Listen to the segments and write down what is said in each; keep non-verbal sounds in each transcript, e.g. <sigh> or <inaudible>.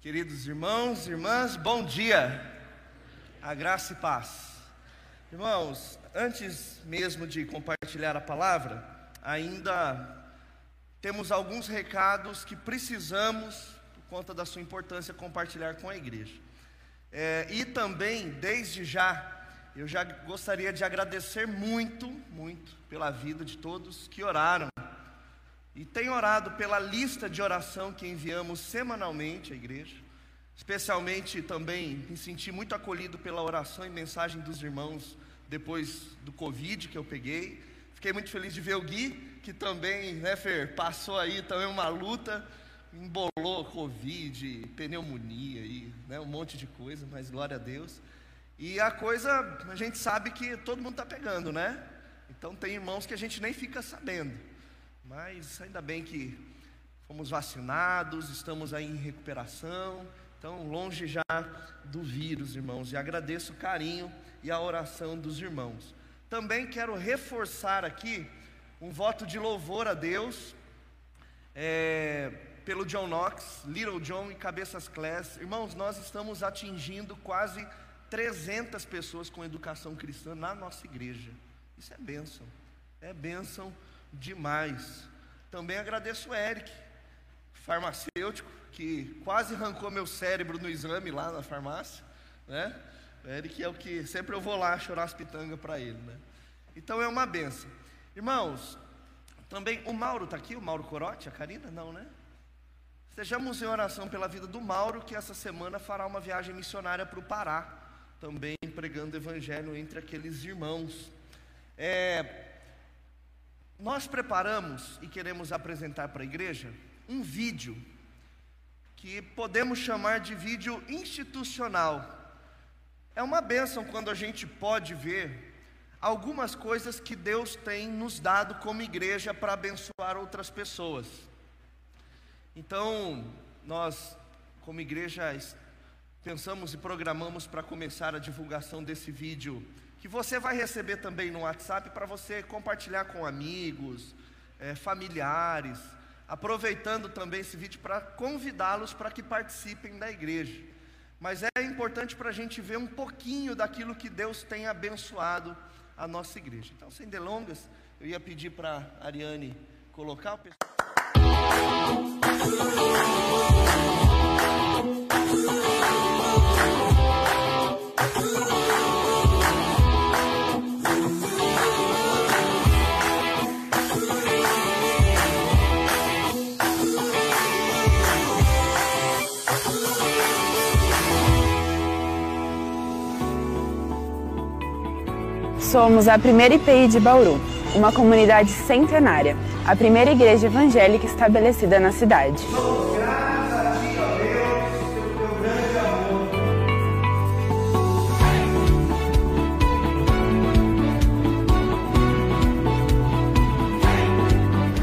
Queridos irmãos, irmãs, bom dia. A graça e paz. Irmãos, antes mesmo de compartilhar a palavra, ainda temos alguns recados que precisamos, por conta da sua importância, compartilhar com a igreja. É, e também, desde já, eu já gostaria de agradecer muito, muito pela vida de todos que oraram. E tenho orado pela lista de oração que enviamos semanalmente à igreja. Especialmente também me senti muito acolhido pela oração e mensagem dos irmãos depois do Covid que eu peguei. Fiquei muito feliz de ver o Gui, que também, né, Fer, passou aí também uma luta, embolou Covid, pneumonia e né, um monte de coisa, mas glória a Deus. E a coisa, a gente sabe que todo mundo está pegando, né? Então tem irmãos que a gente nem fica sabendo. Mas ainda bem que fomos vacinados, estamos aí em recuperação, então longe já do vírus, irmãos. E agradeço o carinho e a oração dos irmãos. Também quero reforçar aqui um voto de louvor a Deus é, pelo John Knox, Little John e Cabeças Class. Irmãos, nós estamos atingindo quase 300 pessoas com educação cristã na nossa igreja. Isso é bênção, é bênção demais. Também agradeço o Eric, farmacêutico, que quase arrancou meu cérebro no exame lá na farmácia, né? O Eric é o que sempre eu vou lá chorar as pitangas para ele, né? Então é uma benção. Irmãos, também o Mauro está aqui, o Mauro Corote, a Karina? Não, né? Estejamos em oração pela vida do Mauro, que essa semana fará uma viagem missionária para o Pará também pregando evangelho entre aqueles irmãos. É, nós preparamos e queremos apresentar para a igreja um vídeo que podemos chamar de vídeo institucional. É uma bênção quando a gente pode ver algumas coisas que Deus tem nos dado como igreja para abençoar outras pessoas. Então, nós, como igreja, pensamos e programamos para começar a divulgação desse vídeo, que você vai receber também no WhatsApp para você compartilhar com amigos, é, familiares, aproveitando também esse vídeo para convidá-los para que participem da igreja. Mas é importante para a gente ver um pouquinho daquilo que Deus tem abençoado a nossa igreja. Então, sem delongas, eu ia pedir para a Ariane colocar o pessoal. Somos a primeira IPI de Bauru, uma comunidade centenária, a primeira igreja evangélica estabelecida na cidade.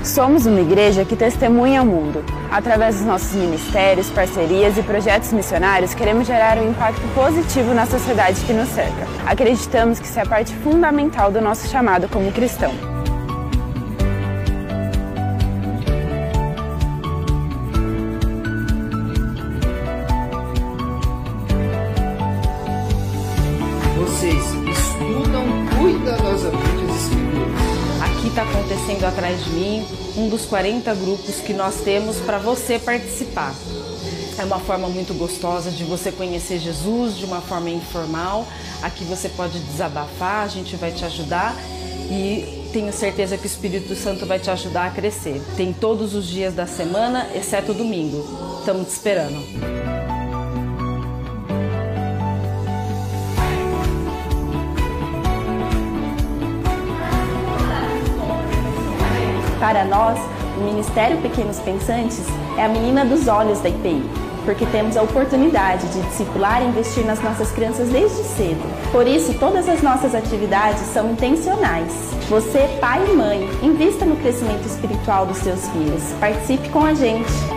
Somos uma igreja que testemunha o mundo. Através dos nossos ministérios, parcerias e projetos missionários, queremos gerar um impacto positivo na sociedade que nos cerca. Acreditamos que isso é parte fundamental do nosso chamado como cristão. Mim um dos 40 grupos que nós temos para você participar. É uma forma muito gostosa de você conhecer Jesus de uma forma informal. Aqui você pode desabafar, a gente vai te ajudar e tenho certeza que o Espírito Santo vai te ajudar a crescer. Tem todos os dias da semana, exceto domingo. Estamos te esperando. Para nós, o Ministério Pequenos Pensantes é a menina dos olhos da IPI, porque temos a oportunidade de discipular e investir nas nossas crianças desde cedo. Por isso, todas as nossas atividades são intencionais. Você, pai e mãe, invista no crescimento espiritual dos seus filhos. Participe com a gente.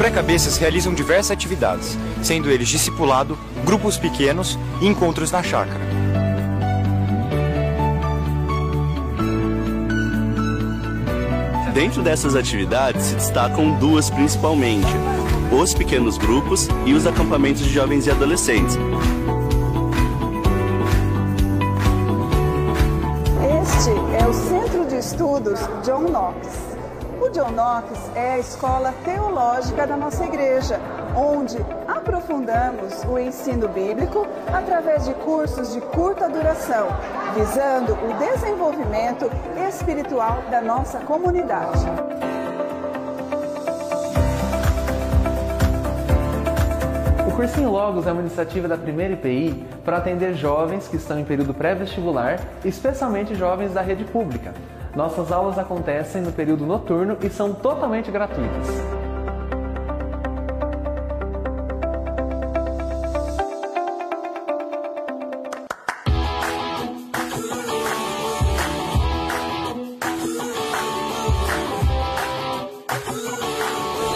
Pré-cabeças realizam diversas atividades, sendo eles discipulado, grupos pequenos e encontros na chácara. Dentro dessas atividades se destacam duas principalmente: os pequenos grupos e os acampamentos de jovens e adolescentes. Este é o Centro de Estudos John Knox. O John Knox é a escola teológica da nossa igreja, onde aprofundamos o ensino bíblico através de cursos de curta duração, visando o desenvolvimento espiritual da nossa comunidade. O Cursinho Logos é uma iniciativa da primeira IPI para atender jovens que estão em período pré-vestibular, especialmente jovens da rede pública. Nossas aulas acontecem no período noturno e são totalmente gratuitas.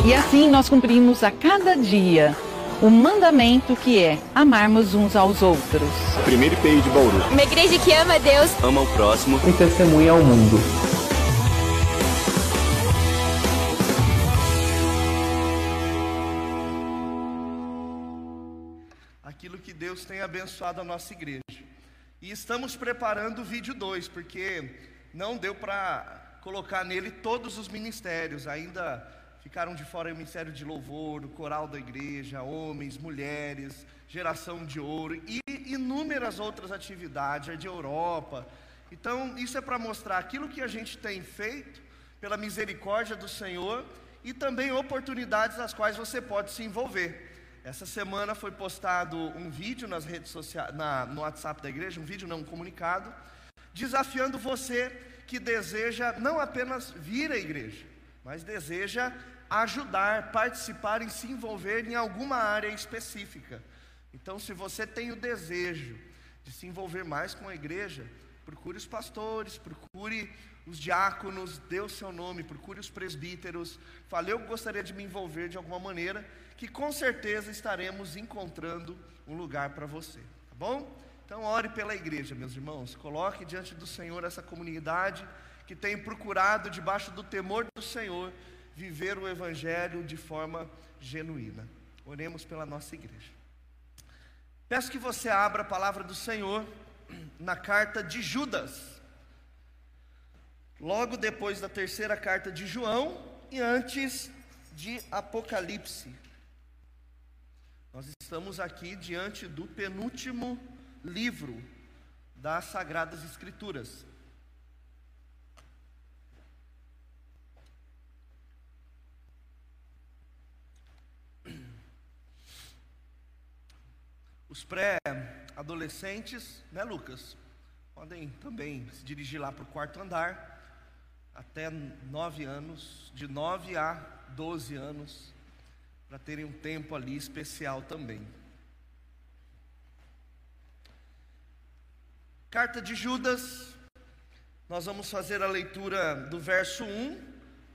E assim nós cumprimos a cada dia o mandamento que é amarmos uns aos outros. Primeiro IPI de Bauru. Uma igreja que ama Deus, ama o próximo e testemunha ao mundo. Aquilo que Deus tem abençoado a nossa igreja. E estamos preparando o vídeo 2, porque não deu para colocar nele todos os ministérios, ainda Ficaram de fora o ministério de louvor, o coral da igreja, homens, mulheres, geração de ouro e inúmeras outras atividades, a de Europa. Então, isso é para mostrar aquilo que a gente tem feito pela misericórdia do Senhor e também oportunidades nas quais você pode se envolver. Essa semana foi postado um vídeo nas redes sociais, na, no WhatsApp da igreja, um vídeo não comunicado, desafiando você que deseja não apenas vir à igreja, mas deseja ajudar, participar e se envolver em alguma área específica. Então, se você tem o desejo de se envolver mais com a igreja, procure os pastores, procure os diáconos, dê o seu nome, procure os presbíteros, fale eu gostaria de me envolver de alguma maneira, que com certeza estaremos encontrando um lugar para você, tá bom? Então ore pela igreja, meus irmãos, coloque diante do Senhor essa comunidade que tem procurado debaixo do temor do Senhor viver o Evangelho de forma genuína. Oremos pela nossa igreja. Peço que você abra a palavra do Senhor na carta de Judas, logo depois da terceira carta de João e antes de Apocalipse. Nós estamos aqui diante do penúltimo livro das Sagradas Escrituras. Os pré-adolescentes, né, Lucas? Podem também se dirigir lá para o quarto andar, até nove anos, de nove a doze anos, para terem um tempo ali especial também. Carta de Judas, nós vamos fazer a leitura do verso 1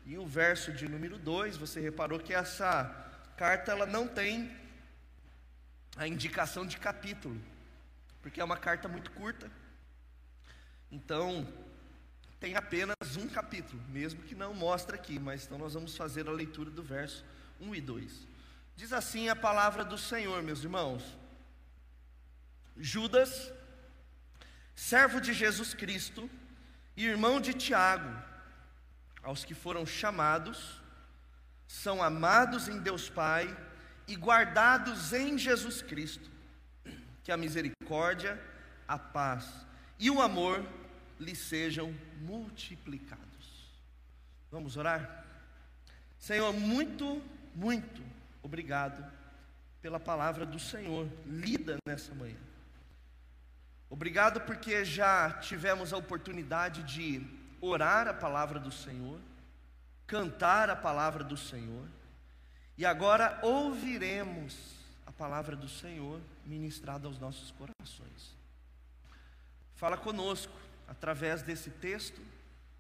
e o verso de número 2. Você reparou que essa carta ela não tem a indicação de capítulo, porque é uma carta muito curta. Então, tem apenas um capítulo, mesmo que não mostre aqui, mas então nós vamos fazer a leitura do verso 1 e 2. Diz assim a palavra do Senhor, meus irmãos. Judas, servo de Jesus Cristo e irmão de Tiago, aos que foram chamados, são amados em Deus Pai e guardados em Jesus Cristo. Que a misericórdia, a paz e o amor lhe sejam multiplicados. Vamos orar? Senhor, muito, muito obrigado pela palavra do Senhor lida nessa manhã. Obrigado porque já tivemos a oportunidade de orar a palavra do Senhor, cantar a palavra do Senhor e agora ouviremos a palavra do Senhor ministrada aos nossos corações. Fala conosco através desse texto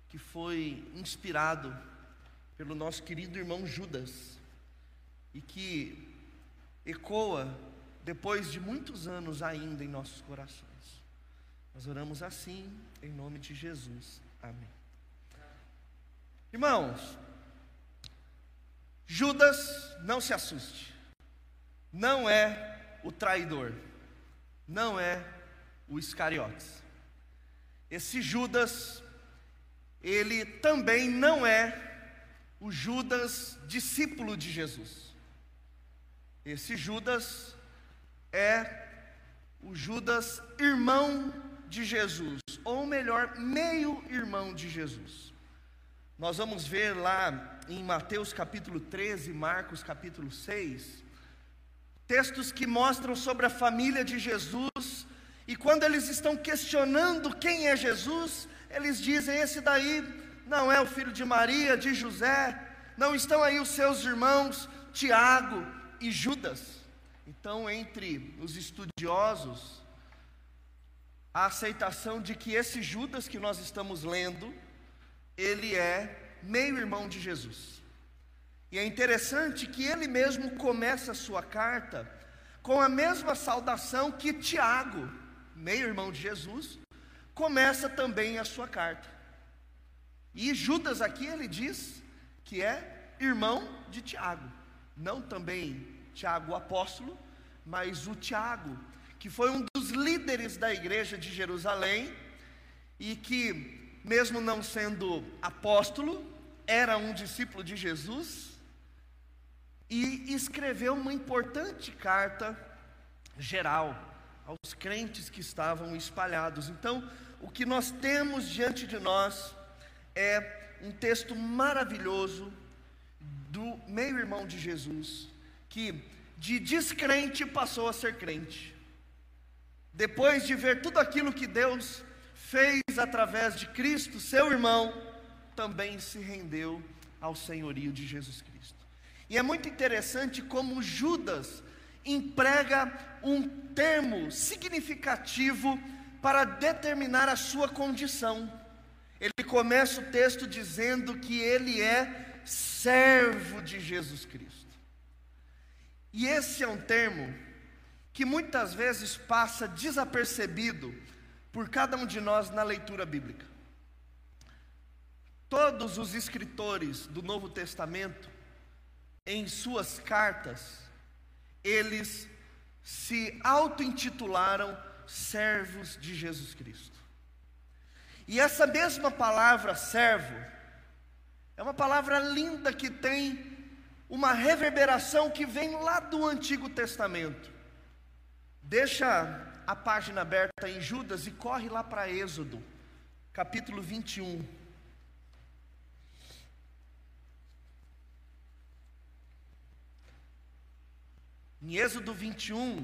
que foi inspirado pelo nosso querido irmão Judas e que ecoa depois de muitos anos ainda em nossos corações. Nós oramos assim em nome de Jesus. Amém. Irmãos, Judas, não se assuste, não é o traidor, não é o Iscariotes. Esse Judas, ele também não é o Judas discípulo de Jesus. Esse Judas é o Judas irmão de Jesus, ou melhor, meio irmão de Jesus. Nós vamos ver lá em Mateus capítulo 13, Marcos capítulo 6, textos que mostram sobre a família de Jesus, e quando eles estão questionando quem é Jesus, eles dizem: esse daí não é o filho de Maria, de José, não estão aí os seus irmãos Tiago e Judas. Então, entre os estudiosos, a aceitação de que esse Judas que nós estamos lendo, ele é meio-irmão de Jesus. E é interessante que ele mesmo começa a sua carta com a mesma saudação que Tiago, meio-irmão de Jesus, começa também a sua carta. E Judas aqui ele diz que é irmão de Tiago, não também Tiago o apóstolo, mas o Tiago, que foi um dos líderes da igreja de Jerusalém e que mesmo não sendo apóstolo, era um discípulo de Jesus e escreveu uma importante carta geral aos crentes que estavam espalhados. Então, o que nós temos diante de nós é um texto maravilhoso do meio-irmão de Jesus, que de descrente passou a ser crente. Depois de ver tudo aquilo que Deus fez através de Cristo, seu irmão, também se rendeu ao senhorio de Jesus Cristo. E é muito interessante como Judas emprega um termo significativo para determinar a sua condição. Ele começa o texto dizendo que ele é servo de Jesus Cristo. E esse é um termo que muitas vezes passa desapercebido por cada um de nós na leitura bíblica. Todos os escritores do Novo Testamento, em suas cartas, eles se auto-intitularam servos de Jesus Cristo. E essa mesma palavra servo é uma palavra linda que tem uma reverberação que vem lá do Antigo Testamento. Deixa a página aberta em Judas e corre lá para Êxodo, capítulo 21. Em Êxodo 21,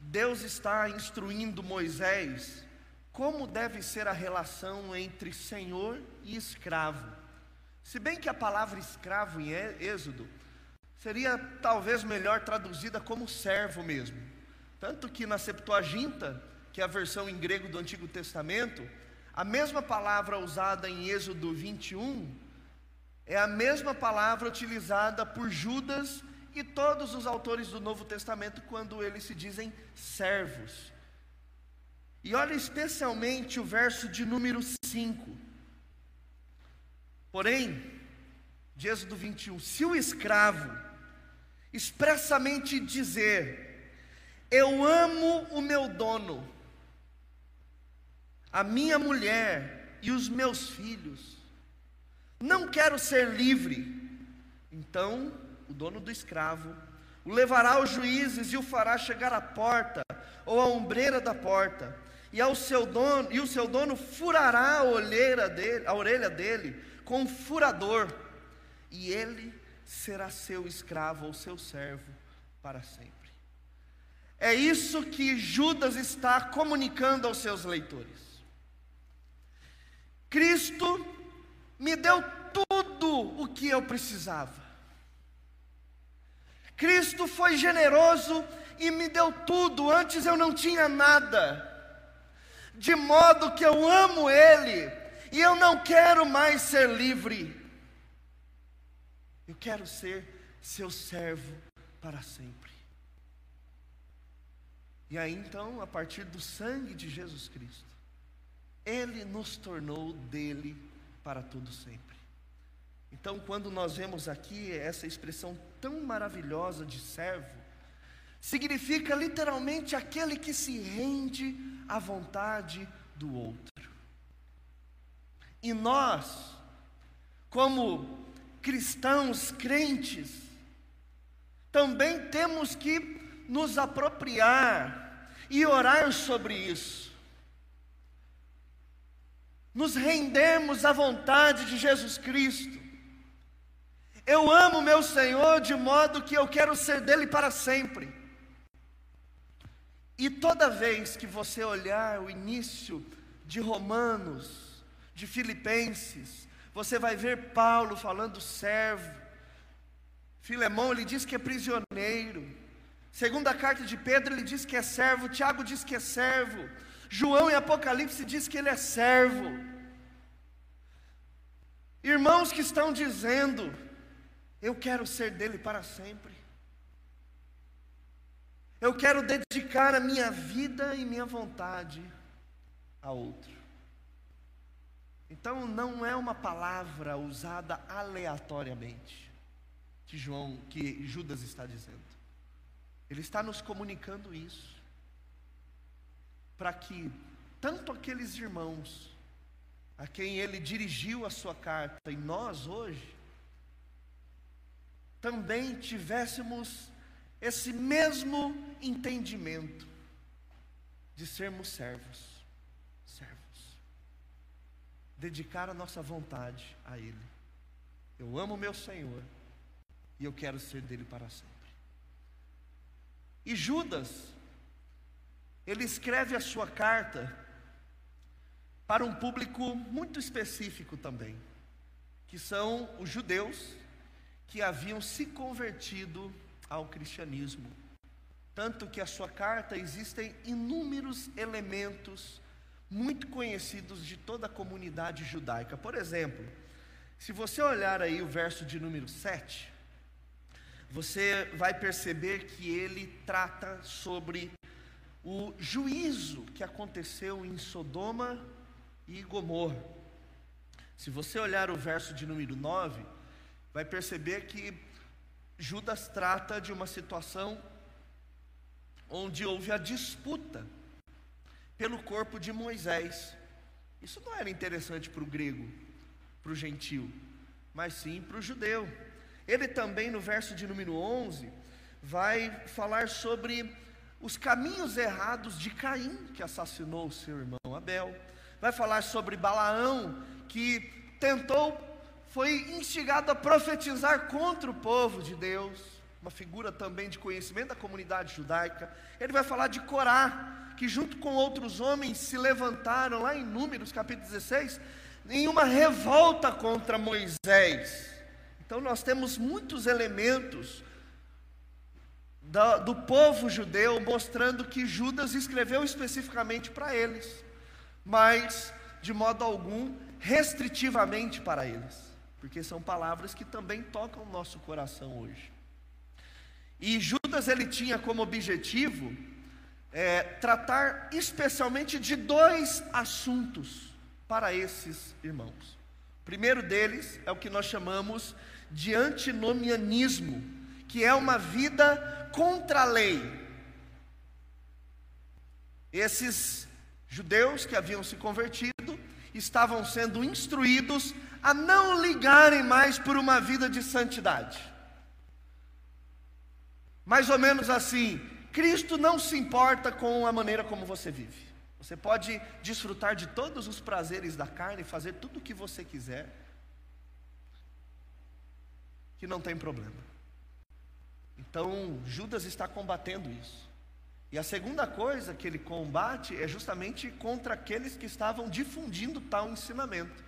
Deus está instruindo Moisés como deve ser a relação entre senhor e escravo. Se bem que a palavra escravo em Êxodo seria talvez melhor traduzida como servo mesmo. Tanto que na Septuaginta, que é a versão em grego do Antigo Testamento, a mesma palavra usada em Êxodo 21 é a mesma palavra utilizada por Judas e todos os autores do Novo Testamento quando eles se dizem servos. E olha especialmente o verso de número 5. Porém, de Êxodo 21, se o escravo expressamente dizer, eu amo o meu dono, a minha mulher e os meus filhos. Não quero ser livre. Então, o dono do escravo o levará aos juízes e o fará chegar à porta ou à ombreira da porta. E ao seu dono, e o seu dono furará a orelha dele, a orelha dele com um furador, e ele será seu escravo ou seu servo para sempre. É isso que Judas está comunicando aos seus leitores. Cristo me deu tudo o que eu precisava. Cristo foi generoso e me deu tudo, antes eu não tinha nada. De modo que eu amo Ele e eu não quero mais ser livre. Eu quero ser seu servo para sempre. E aí então, a partir do sangue de Jesus Cristo, Ele nos tornou dele para todo sempre. Então, quando nós vemos aqui essa expressão tão maravilhosa de servo, significa literalmente aquele que se rende à vontade do outro. E nós, como cristãos crentes, também temos que nos apropriar e orar sobre isso. Nos rendermos à vontade de Jesus Cristo. Eu amo meu Senhor de modo que eu quero ser dele para sempre. E toda vez que você olhar o início de Romanos, de Filipenses, você vai ver Paulo falando servo. Filemão, ele diz que é prisioneiro. Segunda carta de Pedro, ele diz que é servo. Tiago diz que é servo. João em Apocalipse diz que ele é servo. Irmãos que estão dizendo, eu quero ser dele para sempre. Eu quero dedicar a minha vida e minha vontade a outro. Então não é uma palavra usada aleatoriamente que João, que Judas está dizendo. Ele está nos comunicando isso para que tanto aqueles irmãos a quem ele dirigiu a sua carta e nós hoje também tivéssemos esse mesmo entendimento de sermos servos, servos, dedicar a nossa vontade a Ele. Eu amo meu Senhor e eu quero ser dele para sempre. E Judas, ele escreve a sua carta para um público muito específico também, que são os judeus que haviam se convertido ao cristianismo. Tanto que a sua carta existem inúmeros elementos muito conhecidos de toda a comunidade judaica. Por exemplo, se você olhar aí o verso de número 7, você vai perceber que ele trata sobre o juízo que aconteceu em Sodoma e Gomorra. Se você olhar o verso de número 9, vai perceber que Judas trata de uma situação onde houve a disputa pelo corpo de Moisés. Isso não era interessante para o grego, para o gentil, mas sim para o judeu. Ele também, no verso de número 11, vai falar sobre os caminhos errados de Caim, que assassinou o seu irmão Abel. Vai falar sobre Balaão, que tentou foi instigado a profetizar contra o povo de Deus, uma figura também de conhecimento da comunidade judaica. Ele vai falar de Corá, que junto com outros homens se levantaram lá em Números, capítulo 16, em uma revolta contra Moisés. Então nós temos muitos elementos do, do povo judeu mostrando que Judas escreveu especificamente para eles, mas de modo algum restritivamente para eles porque são palavras que também tocam o nosso coração hoje. E Judas ele tinha como objetivo é, tratar especialmente de dois assuntos para esses irmãos. O primeiro deles é o que nós chamamos de antinomianismo, que é uma vida contra a lei. Esses judeus que haviam se convertido estavam sendo instruídos a não ligarem mais por uma vida de santidade. Mais ou menos assim, Cristo não se importa com a maneira como você vive. Você pode desfrutar de todos os prazeres da carne, fazer tudo o que você quiser, que não tem problema. Então, Judas está combatendo isso. E a segunda coisa que ele combate é justamente contra aqueles que estavam difundindo tal ensinamento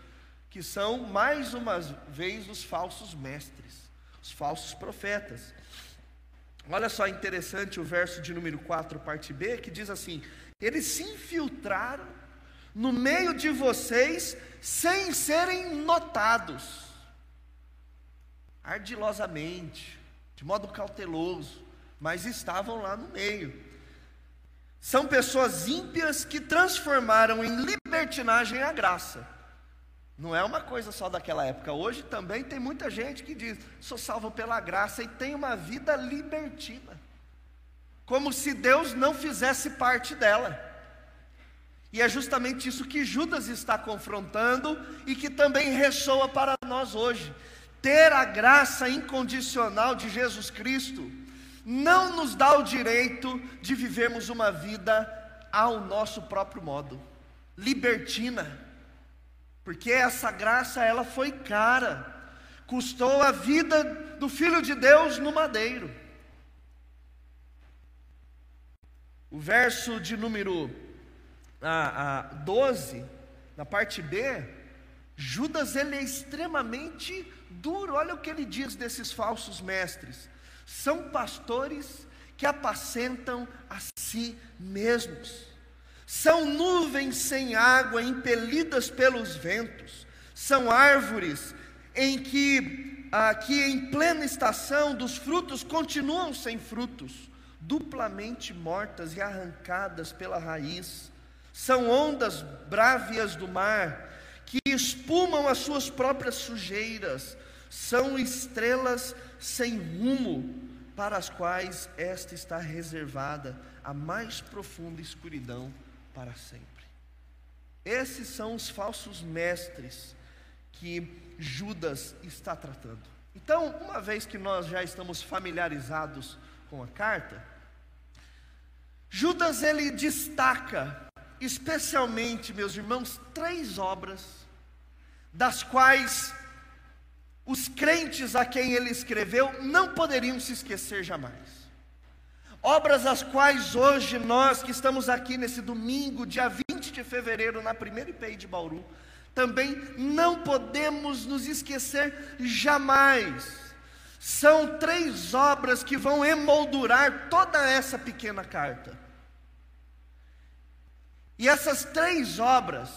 que são mais uma vez os falsos mestres, os falsos profetas. Olha só interessante o verso de número 4, parte B, que diz assim: Eles se infiltraram no meio de vocês sem serem notados, ardilosamente, de modo cauteloso, mas estavam lá no meio. São pessoas ímpias que transformaram em libertinagem a graça Não é uma coisa só daquela época. Hoje também tem muita gente que diz: sou salvo pela graça e tem uma vida libertina. Como se Deus não fizesse parte dela. E é justamente isso que Judas está confrontando e que também ressoa para nós hoje. Ter a graça incondicional de Jesus Cristo não nos dá o direito de vivermos uma vida ao nosso próprio modo, libertina porque essa graça ela foi cara, custou a vida do Filho de Deus no madeiro. O verso de número ah, ah, 12, na parte B, Judas ele é extremamente duro. Olha o que ele diz desses falsos mestres: são pastores que apacentam a si mesmos. São nuvens sem água impelidas pelos ventos, são árvores em que, ah, que em plena estação dos frutos continuam sem frutos, duplamente mortas e arrancadas pela raiz. São ondas brávias do mar que espumam as suas próprias sujeiras, são estrelas sem rumo, para as quais esta está reservada a mais profunda escuridão para sempre. Esses são os falsos mestres que Judas está tratando. Então, uma vez que nós já estamos familiarizados com a carta, Judas ele destaca especialmente, meus irmãos, três obras das quais os crentes a quem ele escreveu não poderiam se esquecer jamais. Obras as quais hoje nós que estamos aqui nesse domingo, dia 20 de fevereiro, na primeira IPI de Bauru, também não podemos nos esquecer jamais. São três obras que vão emoldurar toda essa pequena carta. E essas três obras,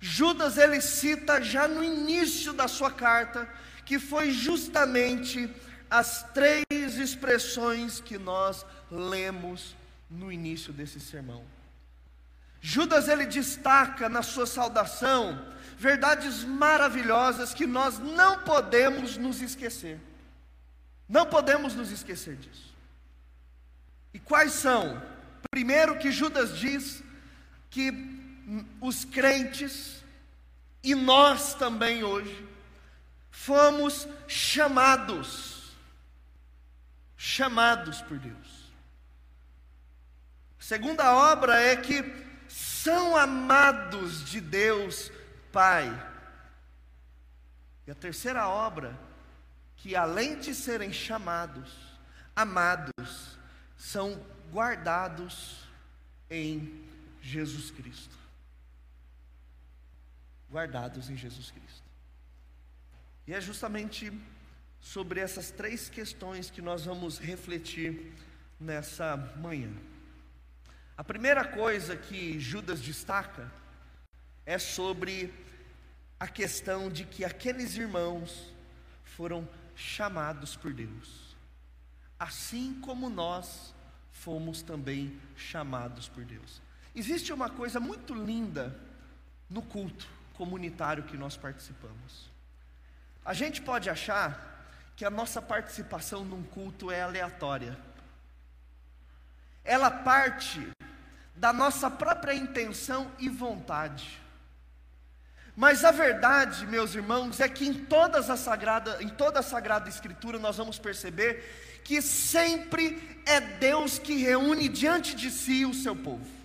Judas ele cita já no início da sua carta, que foi justamente as três expressões que nós lemos no início desse sermão. Judas ele destaca na sua saudação verdades maravilhosas que nós não podemos nos esquecer. Não podemos nos esquecer disso. E quais são? Primeiro que Judas diz que os crentes e nós também hoje fomos chamados chamados por Deus. A segunda obra é que são amados de Deus Pai. E a terceira obra, que além de serem chamados, amados, são guardados em Jesus Cristo. Guardados em Jesus Cristo. E é justamente sobre essas três questões que nós vamos refletir nessa manhã. A primeira coisa que Judas destaca é sobre a questão de que aqueles irmãos foram chamados por Deus, assim como nós fomos também chamados por Deus. Existe uma coisa muito linda no culto comunitário que nós participamos. A gente pode achar que a nossa participação num culto é aleatória. Ela parte da nossa própria intenção e vontade. Mas a verdade, meus irmãos, é que em, todas a sagrada, em toda a Sagrada Escritura nós vamos perceber que sempre é Deus que reúne diante de si o seu povo.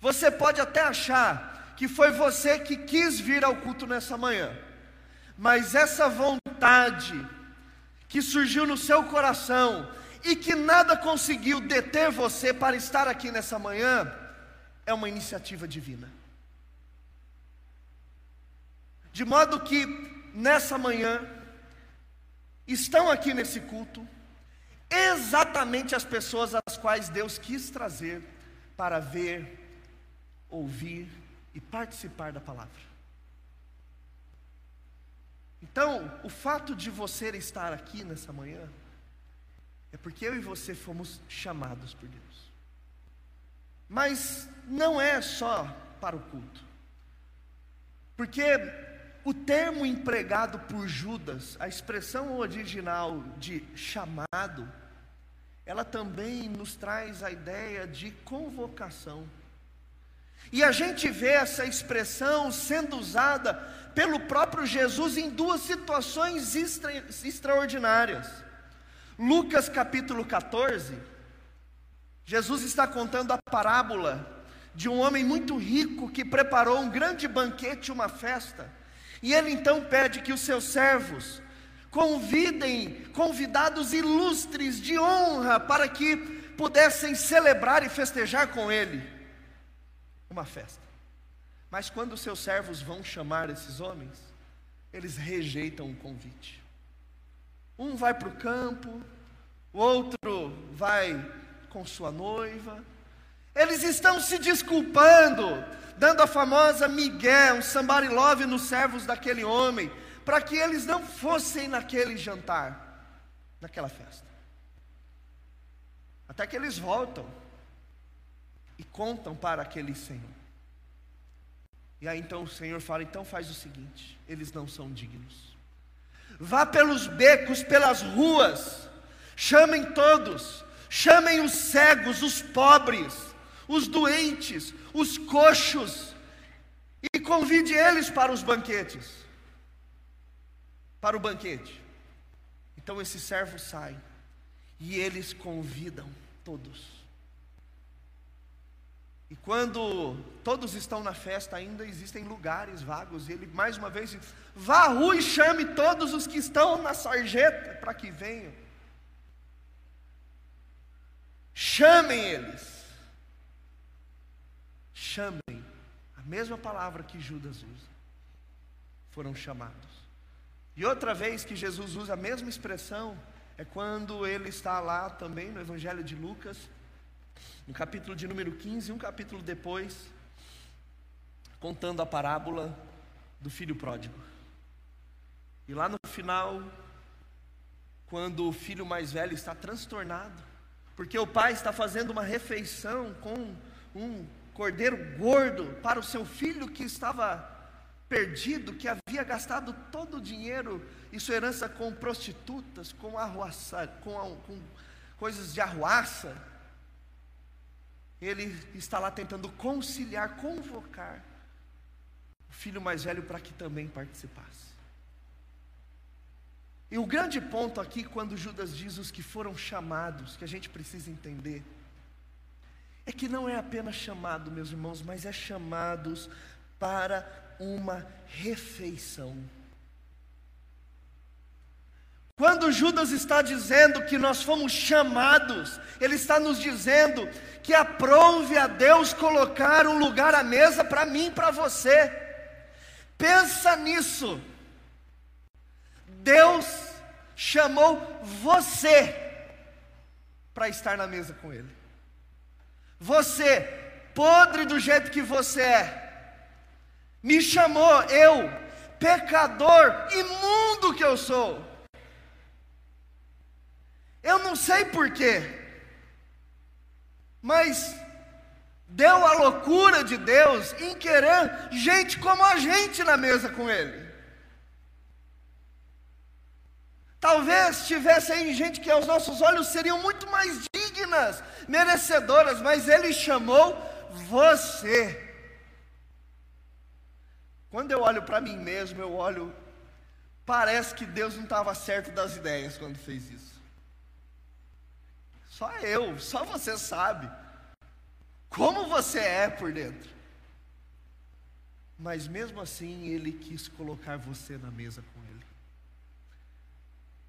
Você pode até achar que foi você que quis vir ao culto nessa manhã, mas essa vontade que surgiu no seu coração e que nada conseguiu deter você para estar aqui nessa manhã, é uma iniciativa divina. De modo que nessa manhã estão aqui nesse culto exatamente as pessoas às quais Deus quis trazer para ver, ouvir e participar da palavra. Então, o fato de você estar aqui nessa manhã é porque eu e você fomos chamados por Deus. Mas não é só para o culto. Porque o termo empregado por Judas, a expressão original de chamado, ela também nos traz a ideia de convocação. E a gente vê essa expressão sendo usada pelo próprio Jesus em duas situações extra, extraordinárias. Lucas capítulo 14, Jesus está contando a parábola de um homem muito rico que preparou um grande banquete, uma festa. E ele então pede que os seus servos convidem convidados ilustres de honra para que pudessem celebrar e festejar com ele uma festa. Mas quando seus servos vão chamar esses homens, eles rejeitam o convite. Um vai para o campo, o outro vai com sua noiva. Eles estão se desculpando, dando a famosa migué, um somebody love nos servos daquele homem, para que eles não fossem naquele jantar, naquela festa. Até que eles voltam e contam para aquele Senhor. E aí então o Senhor fala: então faz o seguinte, eles não são dignos. Vá pelos becos, pelas ruas, chamem todos, chamem os cegos, os pobres, os doentes, os coxos, e convide eles para os banquetes, para o banquete. Então esses servos saem e eles convidam todos. E quando todos estão na festa, ainda existem lugares vagos. E ele mais uma vez diz: vá à rua e chame todos os que estão na sarjeta para que venham. Chamem eles. Chamem. A mesma palavra que Judas usa. Foram chamados. E outra vez que Jesus usa a mesma expressão é quando ele está lá também no Evangelho de Lucas, no capítulo de número 15, um capítulo depois, contando a parábola do filho pródigo. E lá no final, quando o filho mais velho está transtornado, porque o pai está fazendo uma refeição com um cordeiro gordo para o seu filho que estava perdido, que havia gastado todo o dinheiro e sua herança com prostitutas, com arruaça, com, com coisas de arruaça. Ele está lá tentando conciliar, convocar o filho mais velho para que também participasse. E o grande ponto aqui, quando Judas diz os que foram chamados, que a gente precisa entender, é que não é apenas chamado, meus irmãos, mas é chamados para uma refeição. Quando Judas está dizendo que nós fomos chamados, ele está nos dizendo que aprove a Deus colocar um lugar à mesa para mim e para você. Pensa nisso. Deus chamou você para estar na mesa com Ele. Você, podre do jeito que você é, me chamou, eu, pecador, imundo que eu sou. Eu não sei porquê, mas deu a loucura de Deus em querer gente como a gente na mesa com Ele. Talvez tivesse aí gente que aos nossos olhos seriam muito mais dignas, merecedoras, mas Ele chamou você. Quando eu olho para mim mesmo, eu olho, parece que Deus não estava certo das ideias quando fez isso. Só eu, só você sabe como você é por dentro. Mas mesmo assim, Ele quis colocar você na mesa com Ele.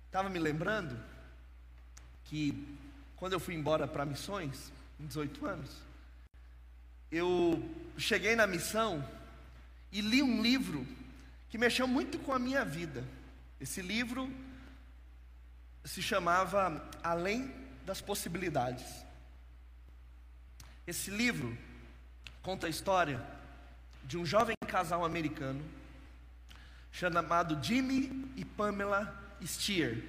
Estava me lembrando que quando eu fui embora para missões, em 18 anos, eu cheguei na missão e li um livro que mexeu muito com a minha vida. Esse livro se chamava Além das Possibilidades. Esse livro conta a história de um jovem casal americano chamado Jimmy e Pamela Steer,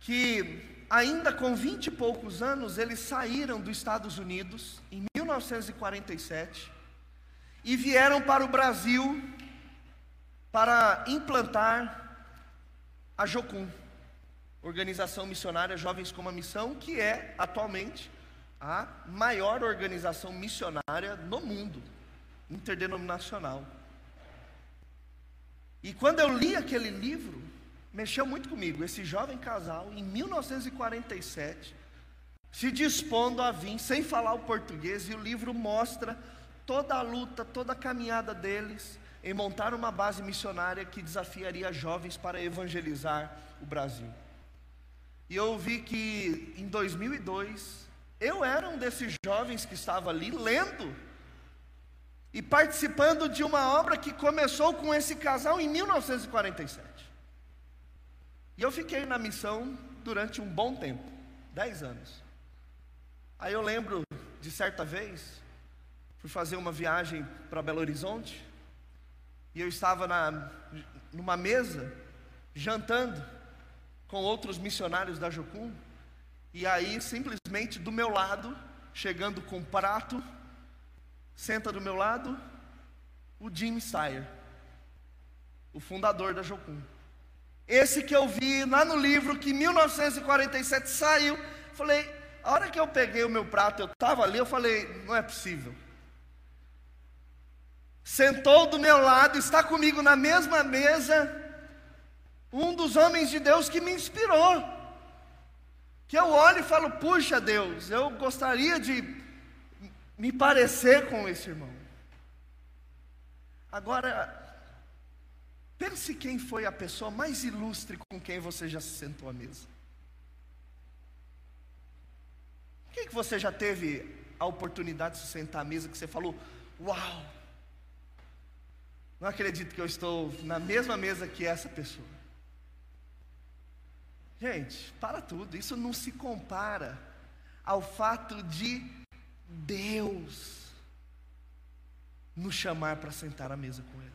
que ainda com vinte e poucos anos eles saíram dos Estados Unidos em 1947 e vieram para o Brasil para implantar a Jocum, Organização Missionária Jovens com uma Missão, que é atualmente a maior organização missionária no mundo, interdenominacional. E quando eu li aquele livro, mexeu muito comigo. Esse jovem casal, em 1947, se dispondo a vir sem falar o português, e o livro mostra toda a luta, toda a caminhada deles em montar uma base missionária que desafiaria jovens para evangelizar o Brasil. E eu vi que em 2002, eu era um desses jovens que estava ali lendo e participando de uma obra que começou com esse casal em 1947. E eu fiquei na missão durante um bom tempo, dez anos. Aí eu lembro de certa vez, fui fazer uma viagem para Belo Horizonte, e eu estava na, numa mesa, jantando, com outros missionários da Jocum, e aí simplesmente do meu lado, chegando com um prato, senta do meu lado o Jim Steyer, o fundador da Jocum. Esse que eu vi lá no livro que em 1947 saiu, falei, a hora que eu peguei o meu prato, eu estava ali, eu falei: não é possível. Sentou do meu lado, está comigo na mesma mesa, um dos homens de Deus que me inspirou. Que eu olho e falo: puxa Deus, eu gostaria de me parecer com esse irmão. Agora, pense quem foi a pessoa mais ilustre com quem você já se sentou à mesa. Quem que você já teve a oportunidade de se sentar à mesa que você falou, uau, não acredito que eu estou na mesma mesa que essa pessoa. Gente, para tudo, isso não se compara ao fato de Deus nos chamar para sentar à mesa com Ele.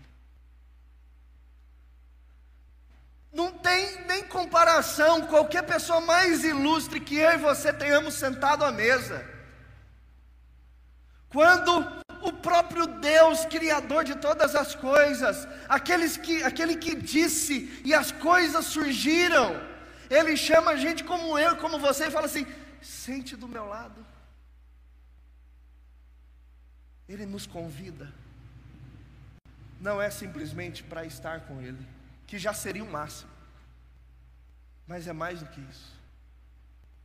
Não tem nem comparação, qualquer pessoa mais ilustre que eu e você tenhamos sentado à mesa. Quando o próprio Deus, Criador de todas as coisas, aqueles que, aquele que disse e as coisas surgiram, Ele chama a gente como eu, como você, e fala assim: sente do meu lado. Ele nos convida, não é simplesmente para estar com Ele, que já seria o máximo. Mas é mais do que isso.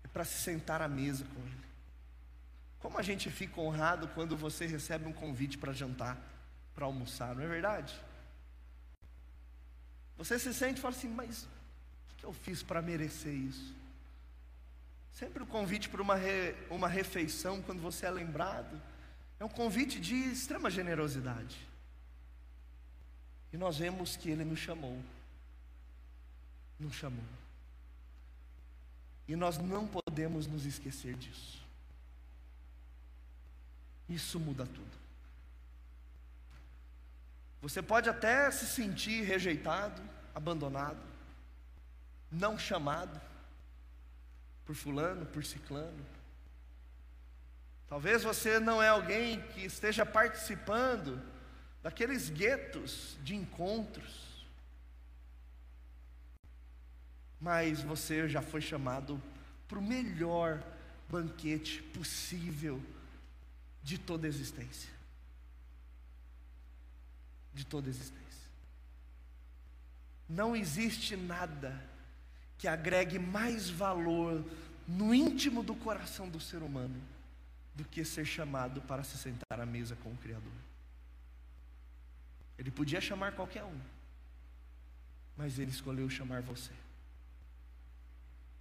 É para se sentar à mesa com Ele. Como a gente fica honrado quando você recebe um convite para jantar, para almoçar, não é verdade? Você se sente e fala assim, mas que eu fiz para merecer isso? Sempre o convite para uma, re, uma refeição, quando você é lembrado, é um convite de extrema generosidade. E nós vemos que Ele nos chamou. Nos chamou. E nós não podemos nos esquecer disso. Isso muda tudo. Você pode até se sentir rejeitado, abandonado, não chamado por fulano, por ciclano. Talvez você não é alguém que esteja participando daqueles guetos de encontros mas você já foi chamado para o melhor banquete possível de toda a existência. De toda existência. Não existe nada que agregue mais valor no íntimo do coração do ser humano do que ser chamado para se sentar à mesa com o Criador. Ele podia chamar qualquer um, mas ele escolheu chamar você.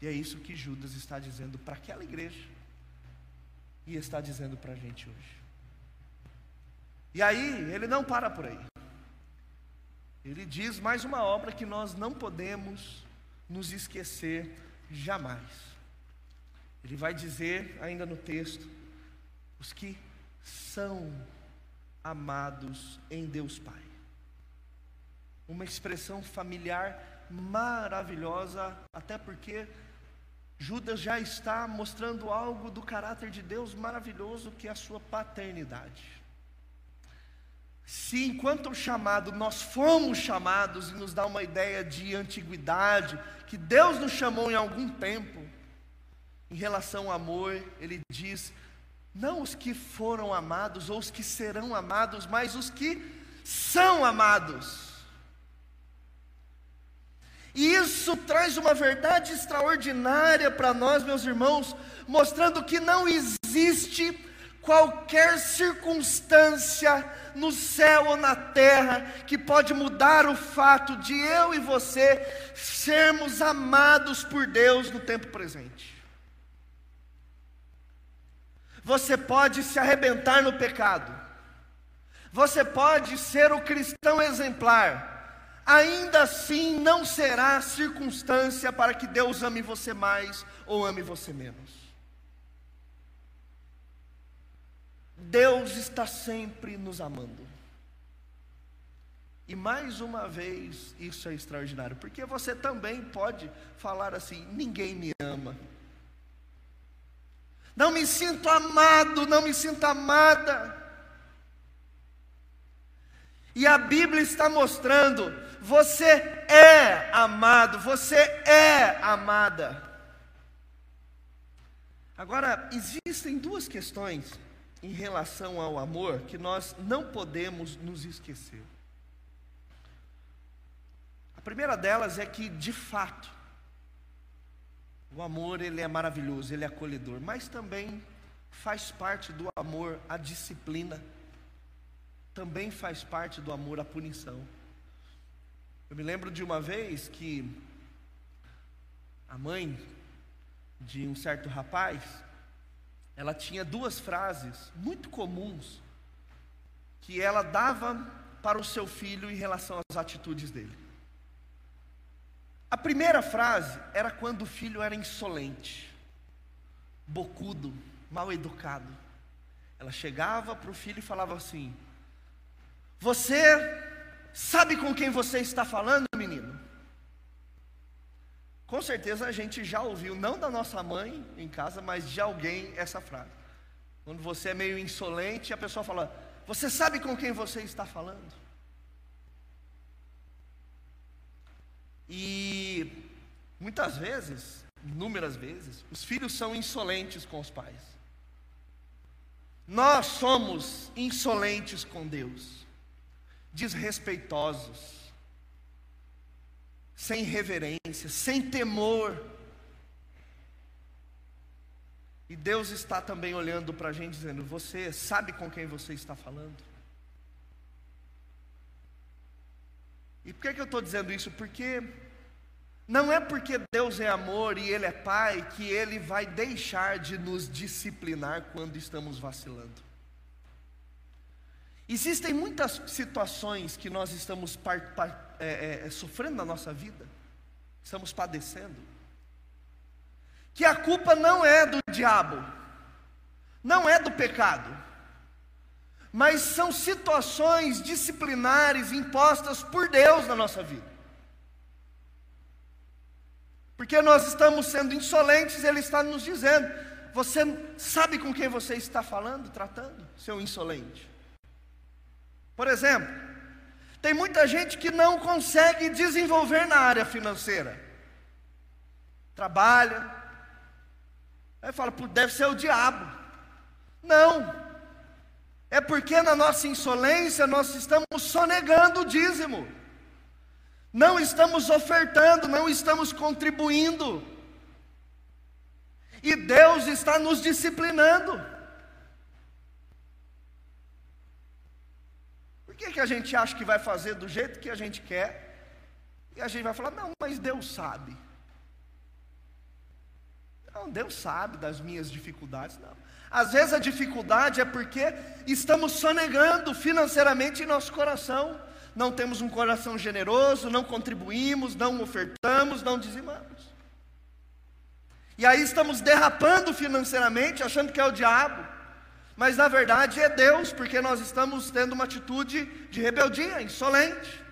E é isso que Judas está dizendo para aquela igreja e está dizendo para a gente hoje. E aí, ele não para por aí. Ele diz mais uma obra que nós não podemos nos esquecer jamais. Ele vai dizer, ainda no texto, os que são amados em Deus Pai. Uma expressão familiar maravilhosa, até porque Judas já está mostrando algo do caráter de Deus maravilhoso que é a sua paternidade. Se enquanto chamado nós fomos chamados e nos dá uma ideia de antiguidade, que Deus nos chamou em algum tempo, em relação ao amor, ele diz: não os que foram amados ou os que serão amados, mas os que são amados. E isso traz uma verdade extraordinária para nós, meus irmãos, mostrando que não existe qualquer circunstância no céu ou na terra que pode mudar o fato de eu e você sermos amados por Deus no tempo presente. Você pode se arrebentar no pecado, você pode ser o cristão exemplar, ainda assim não será circunstância para que Deus ame você mais ou ame você menos. Deus está sempre nos amando. E mais uma vez, isso é extraordinário, porque você também pode falar assim: ninguém me ama. Não me sinto amado, não me sinto amada. E a Bíblia está mostrando: você é amado, você é amada. Agora, existem duas questões em relação ao amor que nós não podemos nos esquecer. A primeira delas é que, de fato, o amor ele é maravilhoso, ele é acolhedor, mas também faz parte do amor a disciplina. Também faz parte do amor a punição. Eu me lembro de uma vez que a mãe de um certo rapaz, ela tinha duas frases muito comuns que ela dava para o seu filho em relação às atitudes dele. A primeira frase era quando o filho era insolente, bocudo, mal educado. Ela chegava para o filho e falava assim: Você sabe com quem você está falando, menino? Com certeza a gente já ouviu, não da nossa mãe em casa, mas de alguém essa frase. Quando você é meio insolente, a pessoa fala: Você sabe com quem você está falando? E muitas vezes, inúmeras vezes, os filhos são insolentes com os pais. Nós somos insolentes com Deus, desrespeitosos, sem reverência, sem temor. E Deus está também olhando para a gente dizendo: Você sabe com quem você está falando? E por que, que eu estou dizendo isso? Porque não é porque Deus é amor e Ele é Pai que Ele vai deixar de nos disciplinar quando estamos vacilando. Existem muitas situações que nós estamos par, par, é, é, sofrendo na nossa vida, estamos padecendo, que a culpa não é do diabo, não é do pecado, mas são situações disciplinares impostas por Deus na nossa vida. Porque nós estamos sendo insolentes, Ele está nos dizendo: você sabe com quem você está falando, tratando, seu insolente. Por exemplo, tem muita gente que não consegue desenvolver na área financeira. Trabalha, aí fala, deve ser o diabo. Não, é porque na nossa insolência nós estamos sonegando o dízimo, não estamos ofertando, não estamos contribuindo, e Deus está nos disciplinando. Que, que a gente acha que vai fazer do jeito que a gente quer, e a gente vai falar, não, mas Deus sabe. Não, Deus sabe das minhas dificuldades, não. Às vezes a dificuldade é porque estamos sonegando financeiramente em nosso coração. Não temos um coração generoso, não contribuímos, não ofertamos, não dizimamos. E aí estamos derrapando financeiramente, achando que é o diabo. Mas na verdade é Deus, porque nós estamos tendo uma atitude de rebeldia, insolente.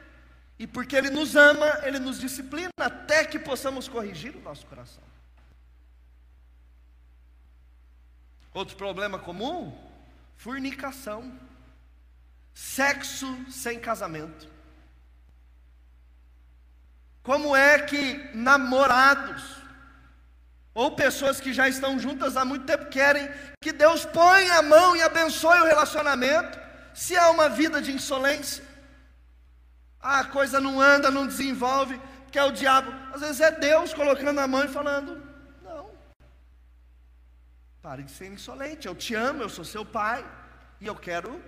E porque Ele nos ama, Ele nos disciplina até que possamos corrigir o nosso coração. Outro problema comum: fornicação. Sexo sem casamento. Como é que namorados ou pessoas que já estão juntas há muito tempo querem que Deus ponha a mão e abençoe o relacionamento, se há uma vida de insolência? Ah, a coisa não anda, não desenvolve, que é o diabo. Às vezes é Deus colocando a mão e falando: Não, pare de ser insolente. Eu te amo, eu sou seu pai e eu quero.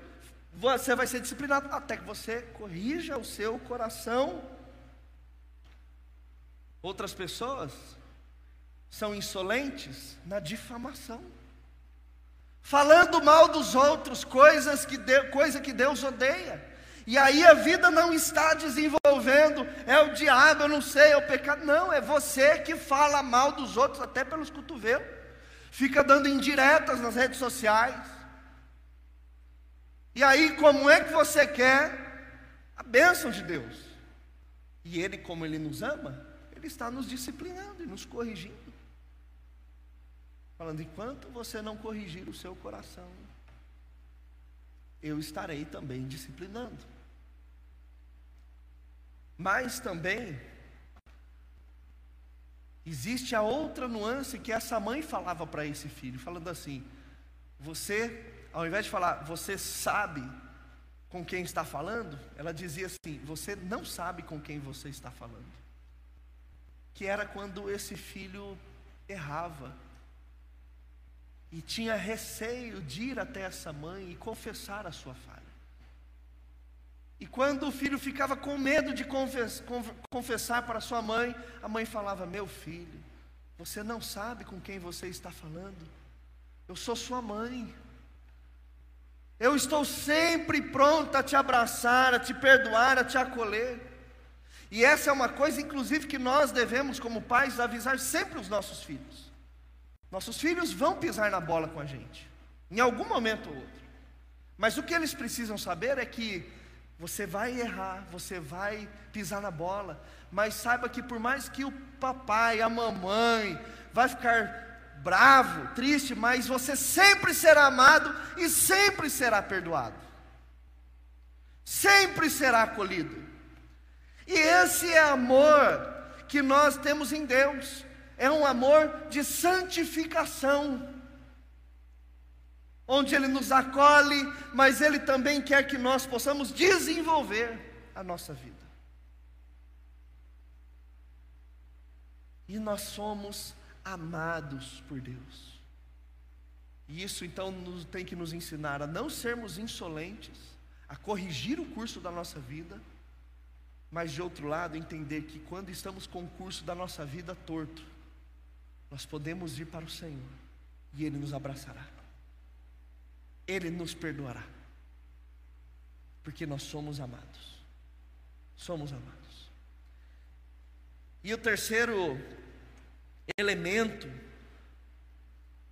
Você vai ser disciplinado até que você corrija o seu coração. Outras pessoas são insolentes na difamação, falando mal dos outros, coisas que coisa que Deus odeia. E aí a vida não está desenvolvendo, é o diabo, eu não sei, é o pecado. Não, é você que fala mal dos outros, até pelos cotovelos. Fica dando indiretas nas redes sociais. E aí, como é que você quer a bênção de Deus? E Ele, como Ele nos ama, Ele está nos disciplinando e nos corrigindo. Falando, enquanto você não corrigir o seu coração, eu estarei também disciplinando. Mas também existe a outra nuance que essa mãe falava para esse filho, falando assim: você, ao invés de falar, você sabe com quem está falando, ela dizia assim: você não sabe com quem você está falando. Que era quando esse filho errava e tinha receio de ir até essa mãe e confessar a sua falha. E quando o filho ficava com medo de confessar para sua mãe, a mãe falava: Meu filho, você não sabe com quem você está falando. Eu sou sua mãe. Eu estou sempre pronta a te abraçar, a te perdoar, a te acolher. E essa é uma coisa, inclusive, que nós devemos, como pais, avisar sempre os nossos filhos. Nossos filhos vão pisar na bola com a gente, em algum momento ou outro. Mas o que eles precisam saber é que você vai errar, você vai pisar na bola, mas saiba que por mais que o papai, a mamãe, vai ficar bravo, triste, mas você sempre será amado e sempre será perdoado. Sempre será acolhido. E esse é amor que nós temos em Deus é um amor de santificação, onde Ele nos acolhe, mas Ele também quer que nós possamos desenvolver a nossa vida. E nós somos amados por Deus. E isso então nos, tem que nos ensinar a não sermos insolentes, a corrigir o curso da nossa vida, mas de outro lado entender que quando estamos com o curso da nossa vida torto, nós podemos ir para o Senhor e Ele nos abraçará, Ele nos perdoará, porque nós somos amados. Somos amados. E o terceiro elemento,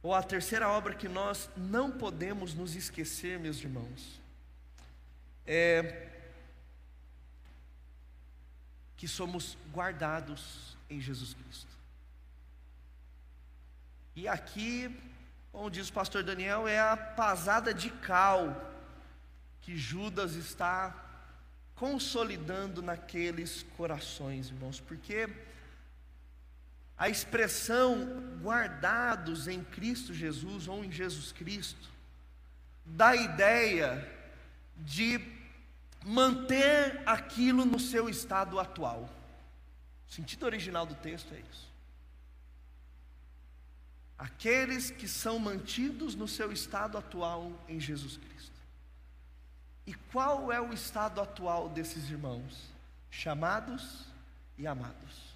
ou a terceira obra que nós não podemos nos esquecer, meus irmãos, é que somos guardados em Jesus Cristo. E aqui, como diz o pastor Daniel, é a pasada de cal que Judas está consolidando naqueles corações, irmãos, porque a expressão guardados em Cristo Jesus ou em Jesus Cristo dá a ideia de manter aquilo no seu estado atual. O sentido original do texto é isso aqueles que são mantidos no seu estado atual em Jesus Cristo. E qual é o estado atual desses irmãos? Chamados e amados.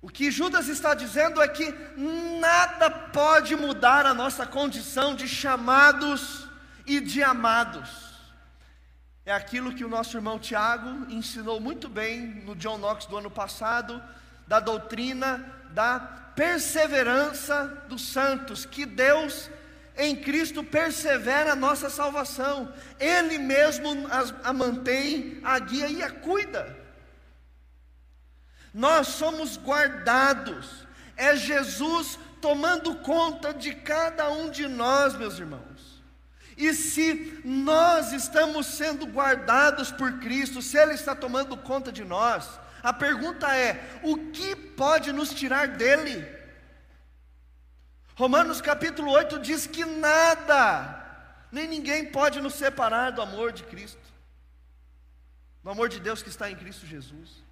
O que Judas está dizendo é que nada pode mudar a nossa condição de chamados e de amados. É aquilo que o nosso irmão Tiago ensinou muito bem no John Knox do ano passado, da doutrina da perseverança dos santos, que Deus em Cristo persevera a nossa salvação, Ele mesmo a, a mantém, a guia e a cuida. Nós somos guardados, é Jesus tomando conta de cada um de nós, meus irmãos. E se nós estamos sendo guardados por Cristo, se Ele está tomando conta de nós, a pergunta é: o que pode nos tirar dele? Romanos capítulo 8 diz que nada, nem ninguém pode nos separar do amor de Cristo, do amor de Deus que está em Cristo Jesus.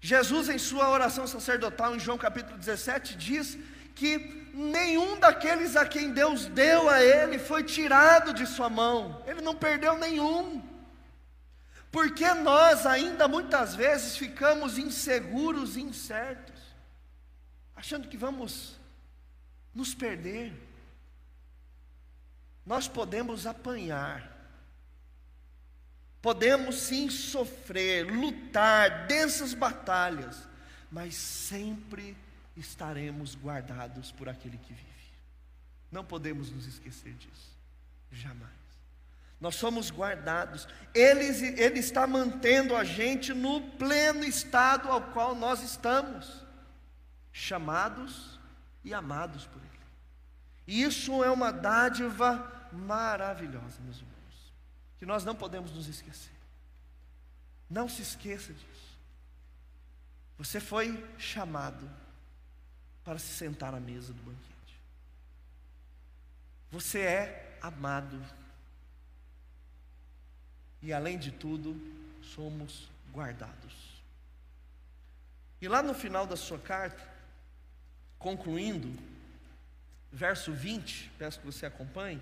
Jesus, em sua oração sacerdotal, em João capítulo 17, diz que nenhum daqueles a quem Deus deu a ele foi tirado de sua mão, ele não perdeu nenhum. Porque nós ainda muitas vezes ficamos inseguros e incertos, achando que vamos nos perder. Nós podemos apanhar, podemos sim sofrer, lutar densas batalhas, mas sempre estaremos guardados por aquele que vive. Não podemos nos esquecer disso, jamais. Nós somos guardados, ele, ele está mantendo a gente no pleno estado ao qual nós estamos, chamados e amados por Ele. E isso é uma dádiva maravilhosa, meus irmãos, que nós não podemos nos esquecer. Não se esqueça disso. Você foi chamado para se sentar à mesa do banquete. Você é amado. E além de tudo, somos guardados. E lá no final da sua carta, concluindo, verso 20, peço que você acompanhe.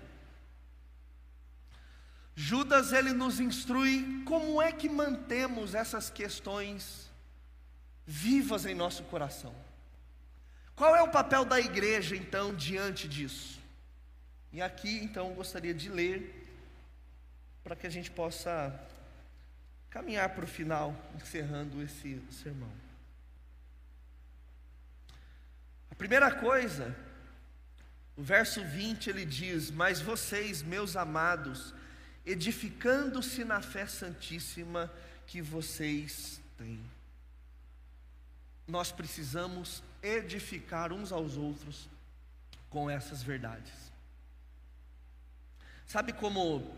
Judas ele nos instrui como é que mantemos essas questões vivas em nosso coração. Qual é o papel da igreja, então, diante disso? E aqui, então, eu gostaria de ler, para que a gente possa caminhar para o final, encerrando esse sermão. A primeira coisa, o verso 20 ele diz: Mas vocês, meus amados, edificando-se na fé santíssima que vocês têm nós precisamos edificar uns aos outros com essas verdades. Sabe como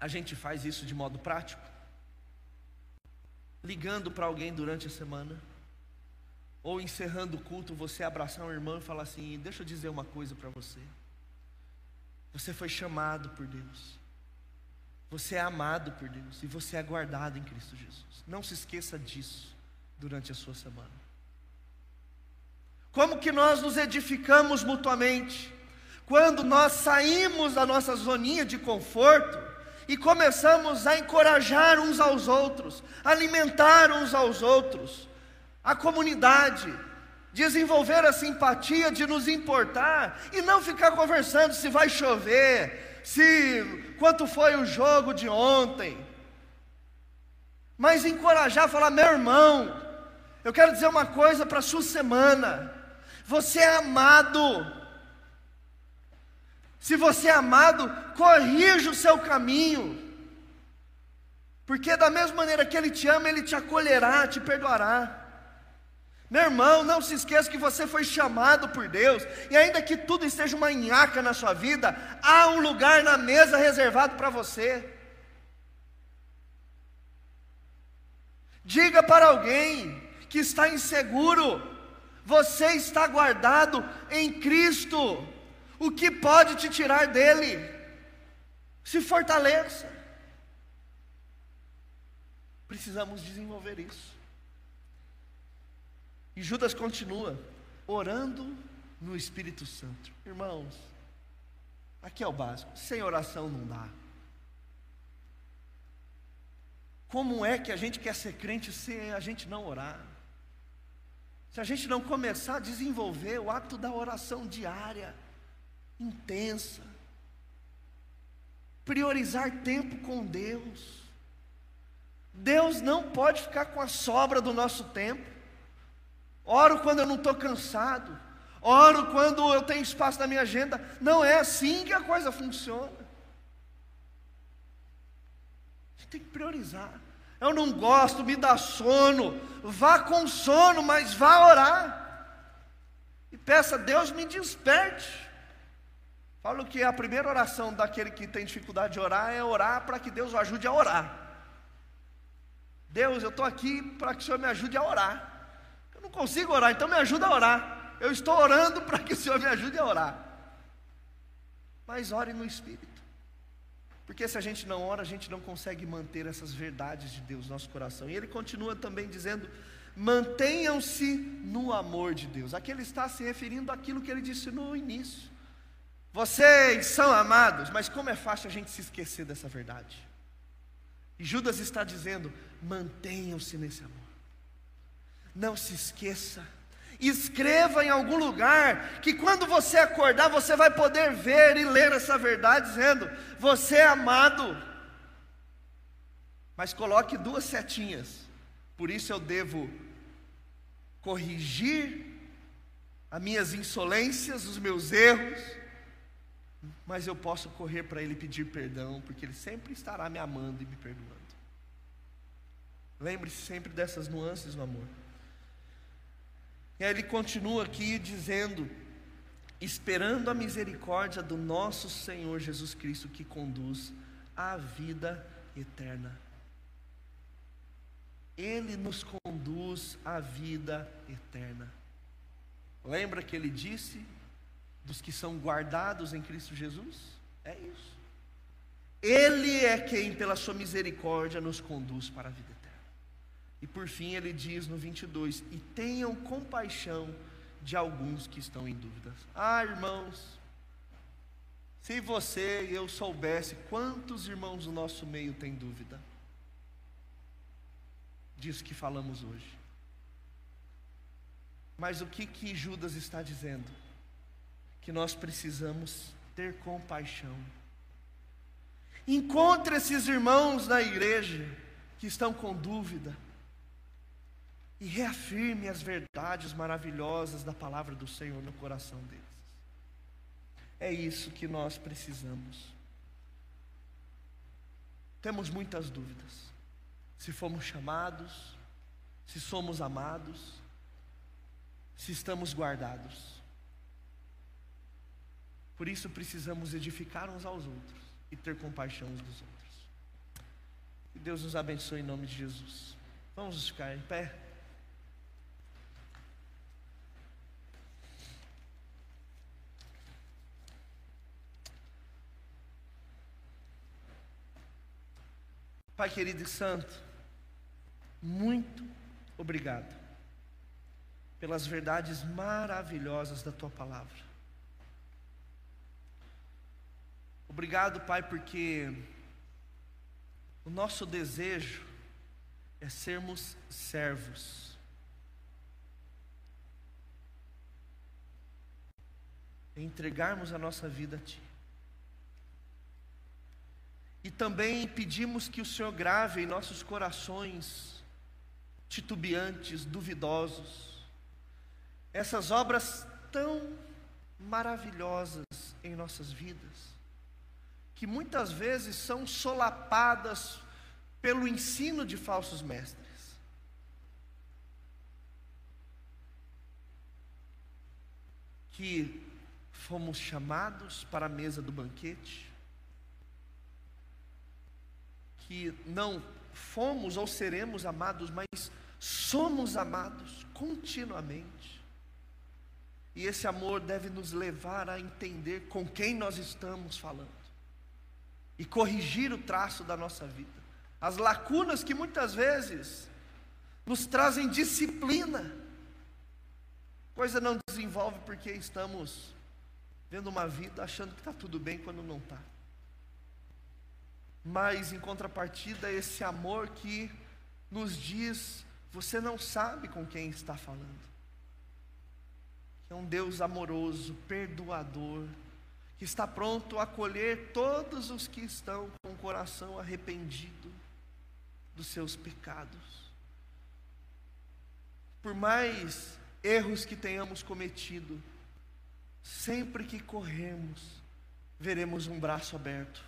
a gente faz isso de modo prático? Ligando para alguém durante a semana, ou encerrando o culto, você abraçar um irmão e falar assim: Deixa eu dizer uma coisa para você. Você foi chamado por Deus, você é amado por Deus e você é guardado em Cristo Jesus. Não se esqueça disso durante a sua semana. Como que nós nos edificamos mutuamente? Quando nós saímos da nossa zoninha de conforto e começamos a encorajar uns aos outros, alimentar uns aos outros, a comunidade, desenvolver a simpatia de nos importar e não ficar conversando se vai chover, se quanto foi o jogo de ontem. Mas encorajar, falar, meu irmão, eu quero dizer uma coisa para a sua semana. Você é amado. Se você é amado, corrija o seu caminho. Porque da mesma maneira que Ele te ama, Ele te acolherá, te perdoará. Meu irmão, não se esqueça que você foi chamado por Deus, e ainda que tudo esteja uma nhaca na sua vida, há um lugar na mesa reservado para você. Diga para alguém que está inseguro, você está guardado em Cristo. O que pode te tirar dele? Se fortaleça. Precisamos desenvolver isso. E Judas continua orando no Espírito Santo. Irmãos, aqui é o básico. Sem oração não dá. Como é que a gente quer ser crente se a gente não orar? Se a gente não começar a desenvolver o ato da oração diária, intensa, priorizar tempo com Deus. Deus não pode ficar com a sobra do nosso tempo. Oro quando eu não estou cansado, oro quando eu tenho espaço na minha agenda. Não é assim que a coisa funciona. Gente tem que priorizar. Eu não gosto, me dá sono. Vá com sono, mas vá orar. E peça a Deus me desperte. Falo que a primeira oração daquele que tem dificuldade de orar é orar para que Deus o ajude a orar. Deus, eu estou aqui para que o Senhor me ajude a orar. Eu não consigo orar, então me ajuda a orar. Eu estou orando <laughs> para que o Senhor me ajude a orar. Mas ore no Espírito. Porque se a gente não ora, a gente não consegue manter essas verdades de Deus no nosso coração. E ele continua também dizendo: mantenham-se no amor de Deus. Aqui ele está se referindo àquilo que ele disse no início. Vocês são amados, mas como é fácil a gente se esquecer dessa verdade. E Judas está dizendo: mantenham-se nesse amor. Não se esqueça. Escreva em algum lugar que quando você acordar, você vai poder ver e ler essa verdade, dizendo: Você é amado. Mas coloque duas setinhas. Por isso eu devo corrigir as minhas insolências, os meus erros, mas eu posso correr para Ele pedir perdão, porque Ele sempre estará me amando e me perdoando. Lembre-se sempre dessas nuances no amor. E aí ele continua aqui dizendo: esperando a misericórdia do nosso Senhor Jesus Cristo que conduz à vida eterna. Ele nos conduz à vida eterna. Lembra que ele disse dos que são guardados em Cristo Jesus? É isso. Ele é quem, pela sua misericórdia, nos conduz para a vida eterna. E por fim ele diz no 22: E tenham compaixão de alguns que estão em dúvidas. Ah, irmãos, se você e eu soubesse quantos irmãos do nosso meio têm dúvida, disso que falamos hoje. Mas o que que Judas está dizendo? Que nós precisamos ter compaixão. Encontre esses irmãos na igreja que estão com dúvida e reafirme as verdades maravilhosas da palavra do Senhor no coração deles. É isso que nós precisamos. Temos muitas dúvidas. Se fomos chamados, se somos amados, se estamos guardados. Por isso precisamos edificar uns aos outros e ter compaixão uns dos outros. Que Deus nos abençoe em nome de Jesus. Vamos ficar em pé. Pai querido e santo, muito obrigado pelas verdades maravilhosas da tua palavra. Obrigado, Pai, porque o nosso desejo é sermos servos. É entregarmos a nossa vida a Ti. E também pedimos que o Senhor grave em nossos corações titubeantes, duvidosos, essas obras tão maravilhosas em nossas vidas, que muitas vezes são solapadas pelo ensino de falsos mestres. Que fomos chamados para a mesa do banquete, que não fomos ou seremos amados, mas somos amados continuamente. E esse amor deve nos levar a entender com quem nós estamos falando e corrigir o traço da nossa vida. As lacunas que muitas vezes nos trazem disciplina, coisa não desenvolve porque estamos vendo uma vida achando que está tudo bem quando não está mas em contrapartida, esse amor que nos diz: você não sabe com quem está falando. É um Deus amoroso, perdoador, que está pronto a acolher todos os que estão com o coração arrependido dos seus pecados. Por mais erros que tenhamos cometido, sempre que corremos, veremos um braço aberto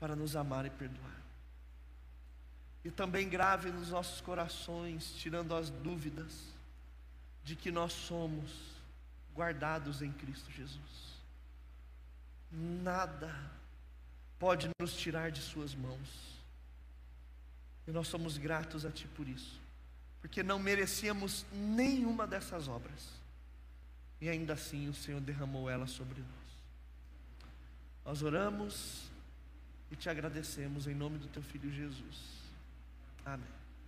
para nos amar e perdoar. E também grave nos nossos corações, tirando as dúvidas de que nós somos guardados em Cristo Jesus. Nada pode nos tirar de Suas mãos. E nós somos gratos a Ti por isso, porque não merecíamos nenhuma dessas obras, e ainda assim o Senhor derramou elas sobre nós. Nós oramos e te agradecemos em nome do Teu Filho Jesus. Amém.